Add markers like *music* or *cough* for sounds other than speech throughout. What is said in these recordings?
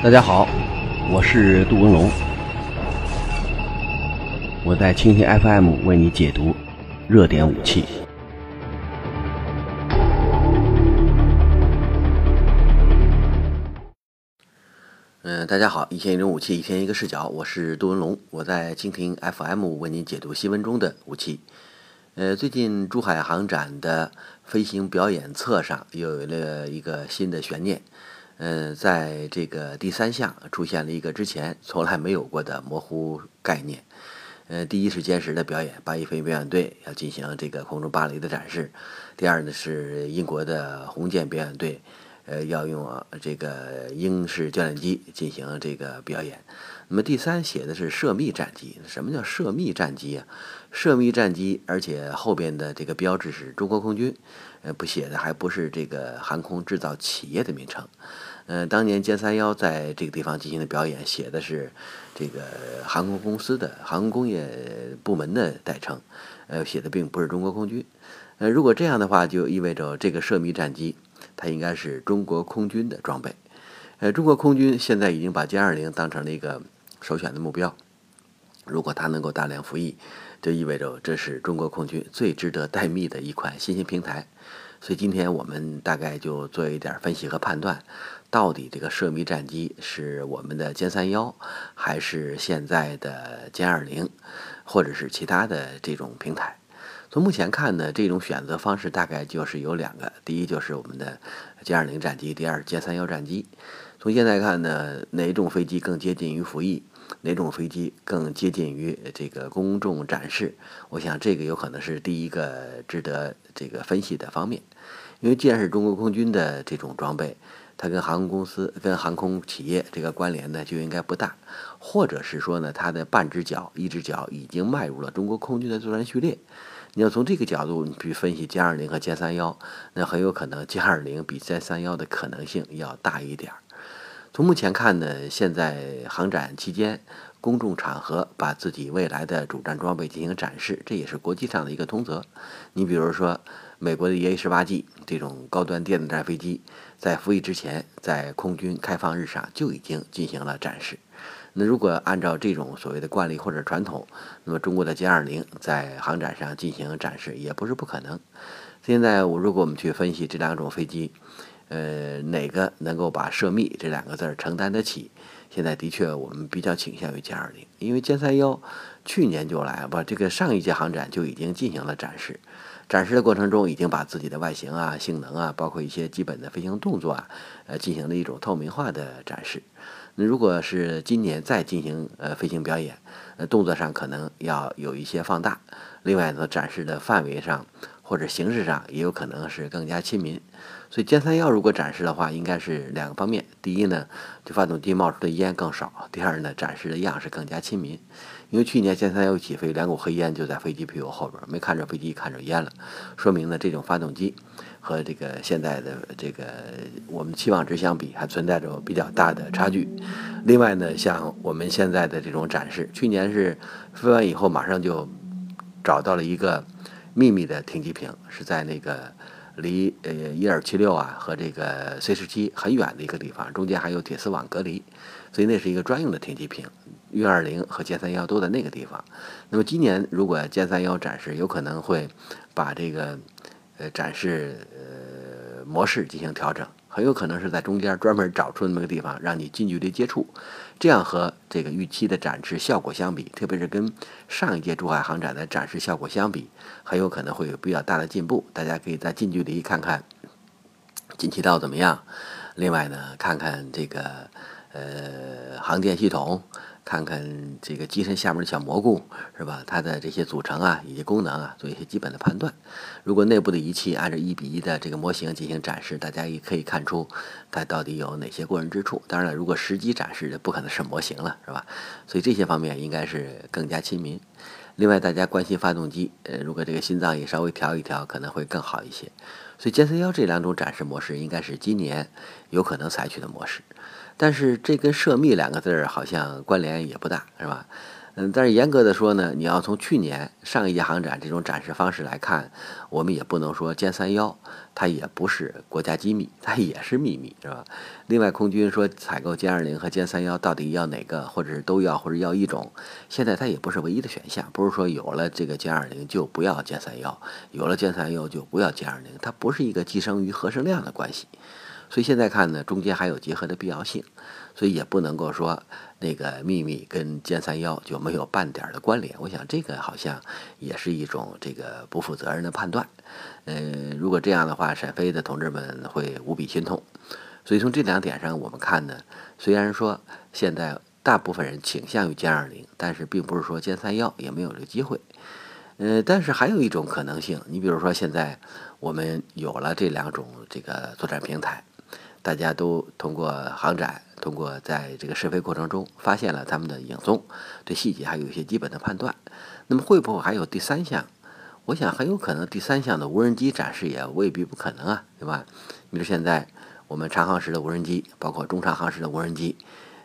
大家好，我是杜文龙，我在蜻蜓 FM 为你解读热点武器。嗯，大家好，一天一种武器，一天一个视角，我是杜文龙，我在蜻蜓 FM 为您解读新闻中的武器。呃，最近珠海航展的飞行表演册上又有了一个新的悬念。呃，在这个第三项出现了一个之前从来没有过的模糊概念。呃，第一是歼十的表演，八一飞行表演队要进行这个空中芭蕾的展示；第二呢是英国的红箭表演队，呃，要用这个英式教练机进行这个表演。那么第三写的是涉密战机，什么叫涉密战机啊？涉密战机，而且后边的这个标志是中国空军，呃，不写的还不是这个航空制造企业的名称。嗯，当年歼三幺在这个地方进行的表演，写的是这个航空公司的航空工业部门的代称，呃，写的并不是中国空军。呃，如果这样的话，就意味着这个涉密战机它应该是中国空军的装备。呃，中国空军现在已经把歼二零当成了一个首选的目标。如果它能够大量服役，就意味着这是中国空军最值得待密的一款新型平台。所以今天我们大概就做一点分析和判断。到底这个涉密战机是我们的歼三幺，还是现在的歼二零，或者是其他的这种平台？从目前看呢，这种选择方式大概就是有两个：第一就是我们的歼二零战机，第二歼三幺战机。从现在看呢，哪种飞机更接近于服役，哪种飞机更接近于这个公众展示？我想这个有可能是第一个值得这个分析的方面，因为既然是中国空军的这种装备。它跟航空公司、跟航空企业这个关联呢，就应该不大，或者是说呢，它的半只脚、一只脚已经迈入了中国空军的作战序列。你要从这个角度去分析歼二零和歼三幺，那很有可能歼二零比歼三幺的可能性要大一点儿。从目前看呢，现在航展期间，公众场合把自己未来的主战装备进行展示，这也是国际上的一个通则。你比如说。美国的 EA 十八 G 这种高端电子战飞机，在服役之前，在空军开放日上就已经进行了展示。那如果按照这种所谓的惯例或者传统，那么中国的歼二零在航展上进行展示也不是不可能。现在我如果我们去分析这两种飞机，呃，哪个能够把涉密这两个字儿承担得起？现在的确我们比较倾向于歼二零，因为歼三幺去年就来不，这个上一届航展就已经进行了展示。展示的过程中，已经把自己的外形啊、性能啊，包括一些基本的飞行动作啊，呃，进行了一种透明化的展示。那如果是今年再进行呃飞行表演，呃，动作上可能要有一些放大。另外呢，展示的范围上或者形式上也有可能是更加亲民。所以歼三幺如果展示的话，应该是两个方面：第一呢，就发动机冒出的烟更少；第二呢，展示的样式更加亲民。因为去年歼三幺起飞，两股黑烟就在飞机屁股后边，没看着飞机，看着烟了，说明呢这种发动机和这个现在的这个我们期望值相比，还存在着比较大的差距。另外呢，像我们现在的这种展示，去年是飞完以后马上就找到了一个秘密的停机坪，是在那个离呃一二七六啊和这个 C 十七很远的一个地方，中间还有铁丝网隔离，所以那是一个专用的停机坪。运二零和歼三幺都在那个地方。那么今年如果歼三幺展示，有可能会把这个呃展示呃模式进行调整，很有可能是在中间专门找出那么个地方，让你近距离接触。这样和这个预期的展示效果相比，特别是跟上一届珠海航展的展示效果相比，很有可能会有比较大的进步。大家可以在近距离看看进气道怎么样。另外呢，看看这个呃航电系统。看看这个机身下面的小蘑菇是吧？它的这些组成啊，以及功能啊，做一些基本的判断。如果内部的仪器按照一比一的这个模型进行展示，大家也可以看出它到底有哪些过人之处。当然了，如果实际展示的不可能是模型了，是吧？所以这些方面应该是更加亲民。另外，大家关心发动机，呃，如果这个心脏也稍微调一调，可能会更好一些。所以歼三幺这两种展示模式应该是今年有可能采取的模式。但是这跟涉密两个字儿好像关联也不大，是吧？嗯，但是严格的说呢，你要从去年上一届航展这种展示方式来看，我们也不能说歼三幺它也不是国家机密，它也是秘密，是吧？另外，空军说采购歼二零和歼三幺到底要哪个，或者是都要，或者要一种，现在它也不是唯一的选项，不是说有了这个歼二零就不要歼三幺，有了歼三幺就不要歼二零，它不是一个寄生于核生量的关系。所以现在看呢，中间还有结合的必要性，所以也不能够说那个秘密跟歼三幺就没有半点的关联。我想这个好像也是一种这个不负责任的判断。呃，如果这样的话，沈飞的同志们会无比心痛。所以从这两点上我们看呢，虽然说现在大部分人倾向于歼二零，但是并不是说歼三幺也没有这个机会。呃，但是还有一种可能性，你比如说现在我们有了这两种这个作战平台。大家都通过航展，通过在这个试飞过程中发现了他们的影踪，对细节还有一些基本的判断。那么会不会还有第三项？我想很有可能第三项的无人机展示也未必不可能啊，对吧？比如现在我们长航时的无人机，包括中长航时的无人机，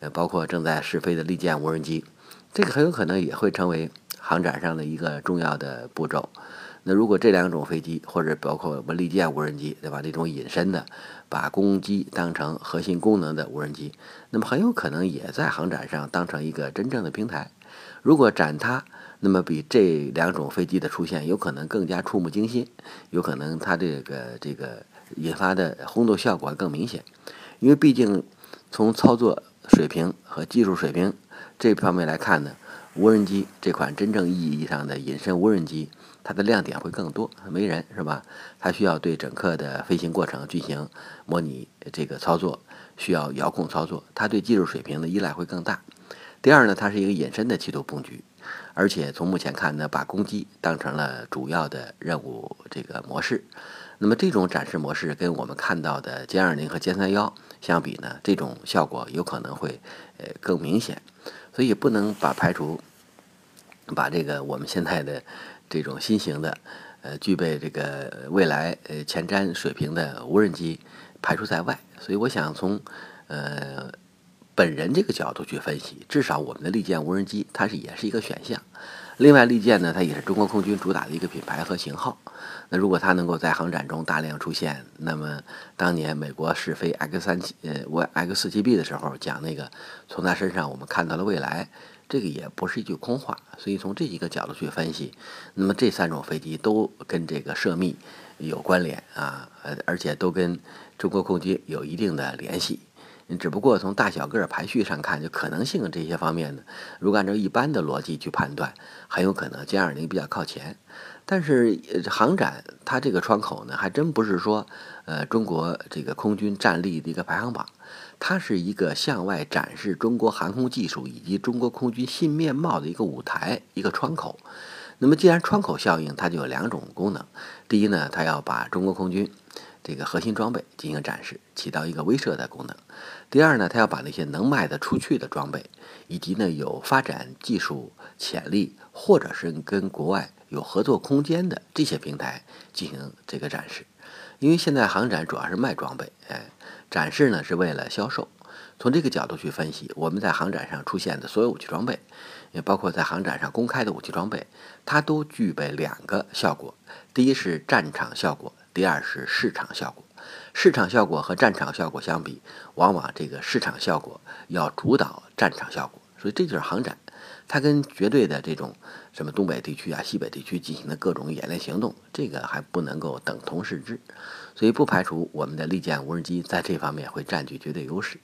呃，包括正在试飞的利剑无人机，这个很有可能也会成为航展上的一个重要的步骤。那如果这两种飞机，或者包括我们利剑无人机，对吧？这种隐身的，把攻击当成核心功能的无人机，那么很有可能也在航展上当成一个真正的平台。如果展它，那么比这两种飞机的出现有可能更加触目惊心，有可能它这个这个引发的轰动效果更明显。因为毕竟从操作水平和技术水平这方面来看呢，无人机这款真正意义上的隐身无人机。它的亮点会更多，没人是吧？它需要对整个的飞行过程进行模拟这个操作，需要遥控操作，它对技术水平的依赖会更大。第二呢，它是一个隐身的气动布局，而且从目前看呢，把攻击当成了主要的任务这个模式。那么这种展示模式跟我们看到的歼二零和歼三幺相比呢，这种效果有可能会呃更明显，所以不能把排除把这个我们现在的。这种新型的，呃，具备这个未来呃前瞻水平的无人机排除在外，所以我想从呃本人这个角度去分析，至少我们的利剑无人机它是也是一个选项。另外，利剑呢，它也是中国空军主打的一个品牌和型号。那如果它能够在航展中大量出现，那么当年美国试飞 X 三七呃我 X 四七 B 的时候讲那个从它身上我们看到了未来。这个也不是一句空话，所以从这几个角度去分析，那么这三种飞机都跟这个涉密有关联啊，呃，而且都跟中国空军有一定的联系。只不过从大小个儿排序上看，就可能性这些方面呢，如果按照一般的逻辑去判断，很有可能歼二零比较靠前。但是航展它这个窗口呢，还真不是说，呃，中国这个空军战力的一个排行榜。它是一个向外展示中国航空技术以及中国空军新面貌的一个舞台，一个窗口。那么，既然窗口效应，它就有两种功能。第一呢，它要把中国空军这个核心装备进行展示，起到一个威慑的功能；第二呢，它要把那些能卖得出去的装备，以及呢有发展技术潜力或者是跟国外有合作空间的这些平台进行这个展示。因为现在航展主要是卖装备，哎。展示呢是为了销售，从这个角度去分析，我们在航展上出现的所有武器装备，也包括在航展上公开的武器装备，它都具备两个效果：第一是战场效果，第二是市场效果。市场效果和战场效果相比，往往这个市场效果要主导战场效果，所以这就是航展。它跟绝对的这种什么东北地区啊、西北地区进行的各种演练行动，这个还不能够等同视之，所以不排除我们的利剑无人机在这方面会占据绝对优势。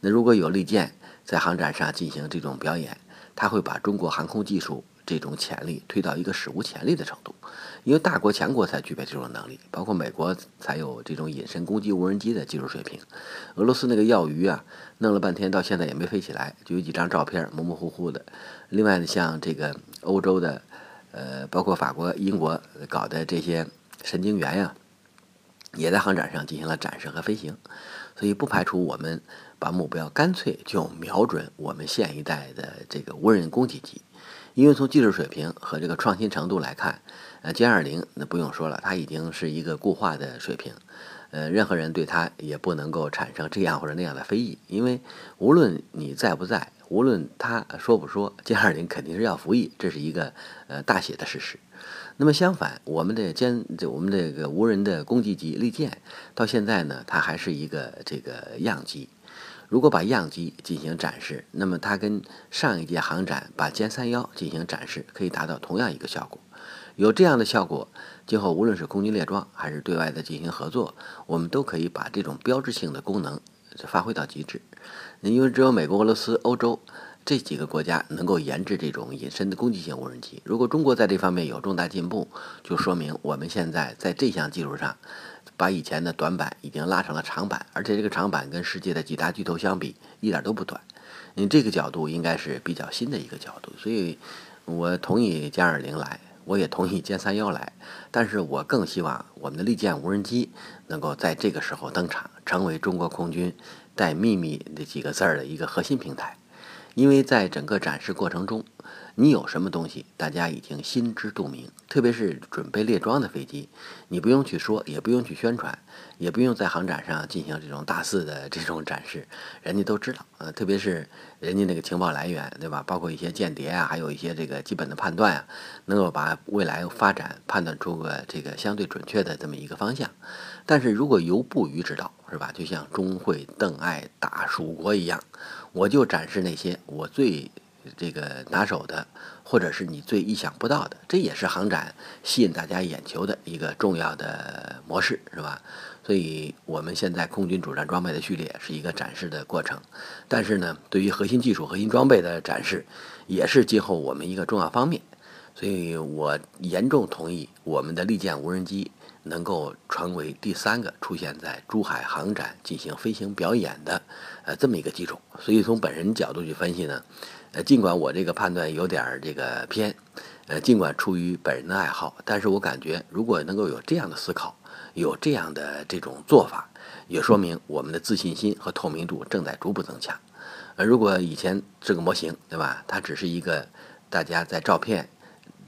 那如果有利剑在航展上进行这种表演，它会把中国航空技术。这种潜力推到一个史无前例的程度，因为大国强国才具备这种能力，包括美国才有这种隐身攻击无人机的技术水平。俄罗斯那个耀鱼啊，弄了半天到现在也没飞起来，就有几张照片模模糊糊的。另外呢，像这个欧洲的，呃，包括法国、英国搞的这些神经元呀，也在航展上进行了展示和飞行。所以不排除我们把目标干脆就瞄准我们现一代的这个无人攻击机。因为从技术水平和这个创新程度来看，呃，歼二零那不用说了，它已经是一个固化的水平，呃，任何人对它也不能够产生这样或者那样的非议，因为无论你在不在，无论他说不说，歼二零肯定是要服役，这是一个呃大写的事实。那么相反，我们的歼这我们这个无人的攻击机利剑，到现在呢，它还是一个这个样机。如果把样机进行展示，那么它跟上一届航展把歼三幺进行展示，可以达到同样一个效果。有这样的效果，今后无论是空军列装还是对外的进行合作，我们都可以把这种标志性的功能发挥到极致。因为只有美国、俄罗斯、欧洲这几个国家能够研制这种隐身的攻击性无人机。如果中国在这方面有重大进步，就说明我们现在在这项技术上，把以前的短板已经拉成了长板，而且这个长板跟世界的几大巨头相比，一点都不短。你这个角度应该是比较新的一个角度，所以我同意歼二零来。我也同意歼三幺来，但是我更希望我们的利剑无人机能够在这个时候登场，成为中国空军带“秘密”这几个字儿的一个核心平台，因为在整个展示过程中。你有什么东西，大家已经心知肚明。特别是准备列装的飞机，你不用去说，也不用去宣传，也不用在航展上进行这种大肆的这种展示，人家都知道。呃，特别是人家那个情报来源，对吧？包括一些间谍啊，还有一些这个基本的判断啊，能够把未来发展判断出个这个相对准确的这么一个方向。但是如果由不予指导，是吧？就像钟会、邓艾打蜀国一样，我就展示那些我最。这个拿手的，或者是你最意想不到的，这也是航展吸引大家眼球的一个重要的模式，是吧？所以，我们现在空军主战装备的序列是一个展示的过程，但是呢，对于核心技术、核心装备的展示，也是今后我们一个重要方面。所以我严重同意我们的利剑无人机能够成为第三个出现在珠海航展进行飞行表演的，呃，这么一个机种。所以从本人角度去分析呢。呃，尽管我这个判断有点这个偏，呃，尽管出于本人的爱好，但是我感觉如果能够有这样的思考，有这样的这种做法，也说明我们的自信心和透明度正在逐步增强。呃，如果以前这个模型，对吧？它只是一个大家在照片。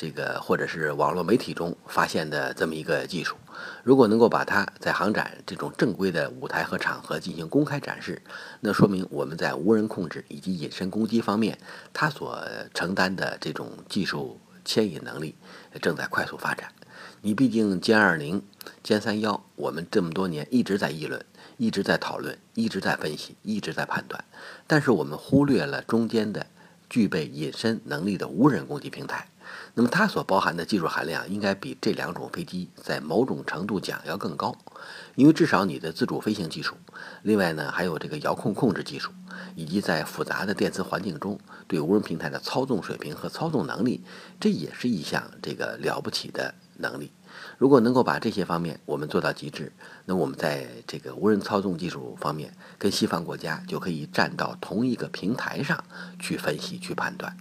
这个或者是网络媒体中发现的这么一个技术，如果能够把它在航展这种正规的舞台和场合进行公开展示，那说明我们在无人控制以及隐身攻击方面，它所承担的这种技术牵引能力正在快速发展。你毕竟歼二零、歼三幺，我们这么多年一直在议论，一直在讨论，一直在分析，一直在判断，但是我们忽略了中间的具备隐身能力的无人攻击平台。那么它所包含的技术含量应该比这两种飞机在某种程度讲要更高，因为至少你的自主飞行技术，另外呢还有这个遥控控制技术，以及在复杂的电磁环境中对无人平台的操纵水平和操纵能力，这也是一项这个了不起的能力。如果能够把这些方面我们做到极致，那我们在这个无人操纵技术方面跟西方国家就可以站到同一个平台上去分析去判断。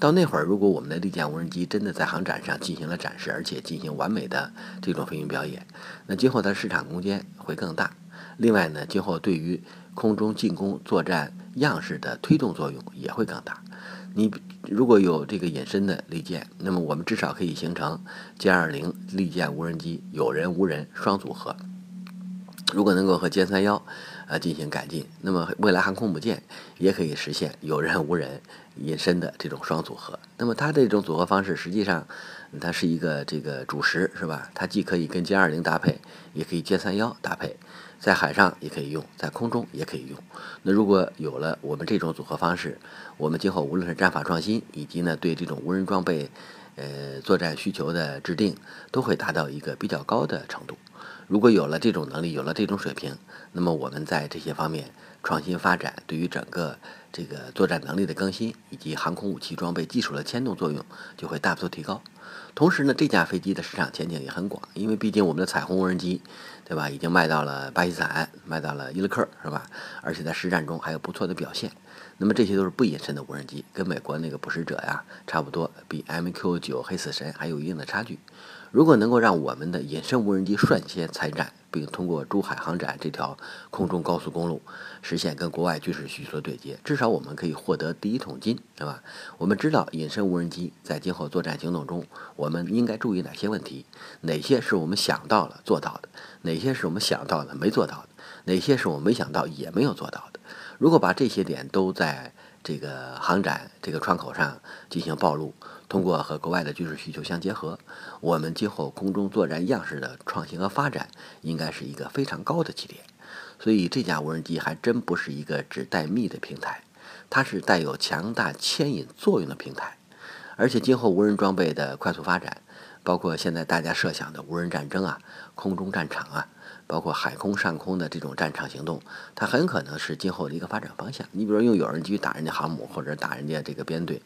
到那会儿，如果我们的利剑无人机真的在航展上进行了展示，而且进行完美的这种飞行表演，那今后的市场空间会更大。另外呢，今后对于空中进攻作战样式的推动作用也会更大。你如果有这个隐身的利剑，那么我们至少可以形成歼二零利剑无人机有人无人双组合。如果能够和歼三幺呃进行改进，那么未来航空母舰也可以实现有人无人隐身的这种双组合。那么它这种组合方式，实际上它是一个这个主食，是吧？它既可以跟歼二零搭配，也可以歼三幺搭配，在海上也可以用，在空中也可以用。那如果有了我们这种组合方式，我们今后无论是战法创新，以及呢对这种无人装备呃作战需求的制定，都会达到一个比较高的程度。如果有了这种能力，有了这种水平，那么我们在这些方面创新发展，对于整个这个作战能力的更新，以及航空武器装备技术的牵动作用，就会大幅度提高。同时呢，这架飞机的市场前景也很广，因为毕竟我们的彩虹无人机，对吧，已经卖到了巴基斯坦，卖到了伊拉克，是吧？而且在实战中还有不错的表现。那么这些都是不隐身的无人机，跟美国那个捕食者呀差不多，比 MQ9 黑死神还有一定的差距。如果能够让我们的隐身无人机率先参战，并通过珠海航展这条空中高速公路实现跟国外军事需求对接。至少我们可以获得第一桶金，对吧？我们知道隐身无人机在今后作战行动中，我们应该注意哪些问题？哪些是我们想到了做到的？哪些是我们想到的没做到的？哪些是我们没想到也没有做到的？如果把这些点都在这个航展这个窗口上进行暴露。通过和国外的军事需求相结合，我们今后空中作战样式的创新和发展应该是一个非常高的起点。所以这架无人机还真不是一个只带密的平台，它是带有强大牵引作用的平台。而且今后无人装备的快速发展，包括现在大家设想的无人战争啊、空中战场啊。包括海空、上空的这种战场行动，它很可能是今后的一个发展方向。你比如用有人机打人家航母，或者打人家这个编队，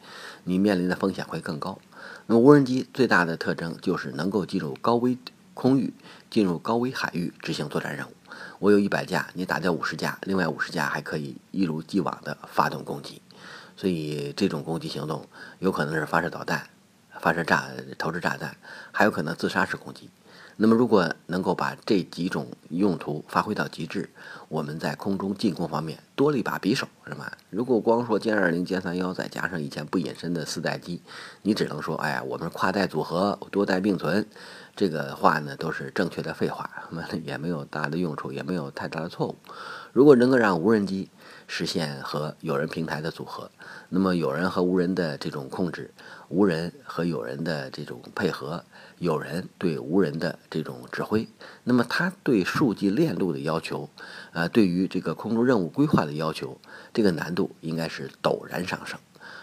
你面临的风险会更高。那么无人机最大的特征就是能够进入高危空域、进入高危海域执行作战任务。我有一百架，你打掉五十架，另外五十架还可以一如既往的发动攻击。所以这种攻击行动有可能是发射导弹、发射炸、投掷炸弹，还有可能自杀式攻击。那么，如果能够把这几种用途发挥到极致，我们在空中进攻方面多了一把匕首，是吧？如果光说歼二零、歼三幺，再加上以前不隐身的四代机，你只能说，哎呀，我们跨代组合、多代并存，这个话呢都是正确的废话，那么 *laughs* 也没有大的用处，也没有太大的错误。如果能够让无人机实现和有人平台的组合，那么有人和无人的这种控制，无人和有人的这种配合。有人对无人的这种指挥，那么他对数据链路的要求，呃，对于这个空中任务规划的要求，这个难度应该是陡然上升。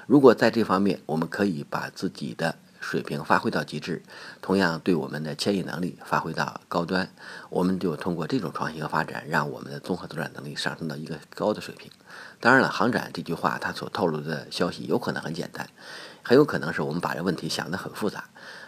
如果在这方面我们可以把自己的水平发挥到极致，同样对我们的牵引能力发挥到高端，我们就通过这种创新和发展，让我们的综合作战能力上升到一个高的水平。当然了，航展这句话它所透露的消息有可能很简单，很有可能是我们把这问题想得很复杂。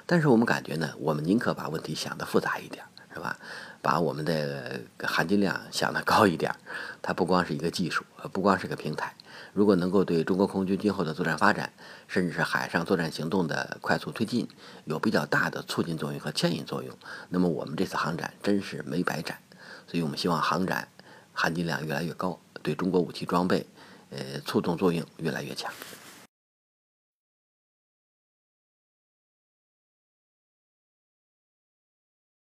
但是我们感觉呢，我们宁可把问题想得复杂一点，是吧？把我们的含金量想得高一点。它不光是一个技术，不光是个平台。如果能够对中国空军今后的作战发展，甚至是海上作战行动的快速推进，有比较大的促进作用和牵引作用，那么我们这次航展真是没白展。所以我们希望航展含金量越来越高，对中国武器装备，呃，促动作用越来越强。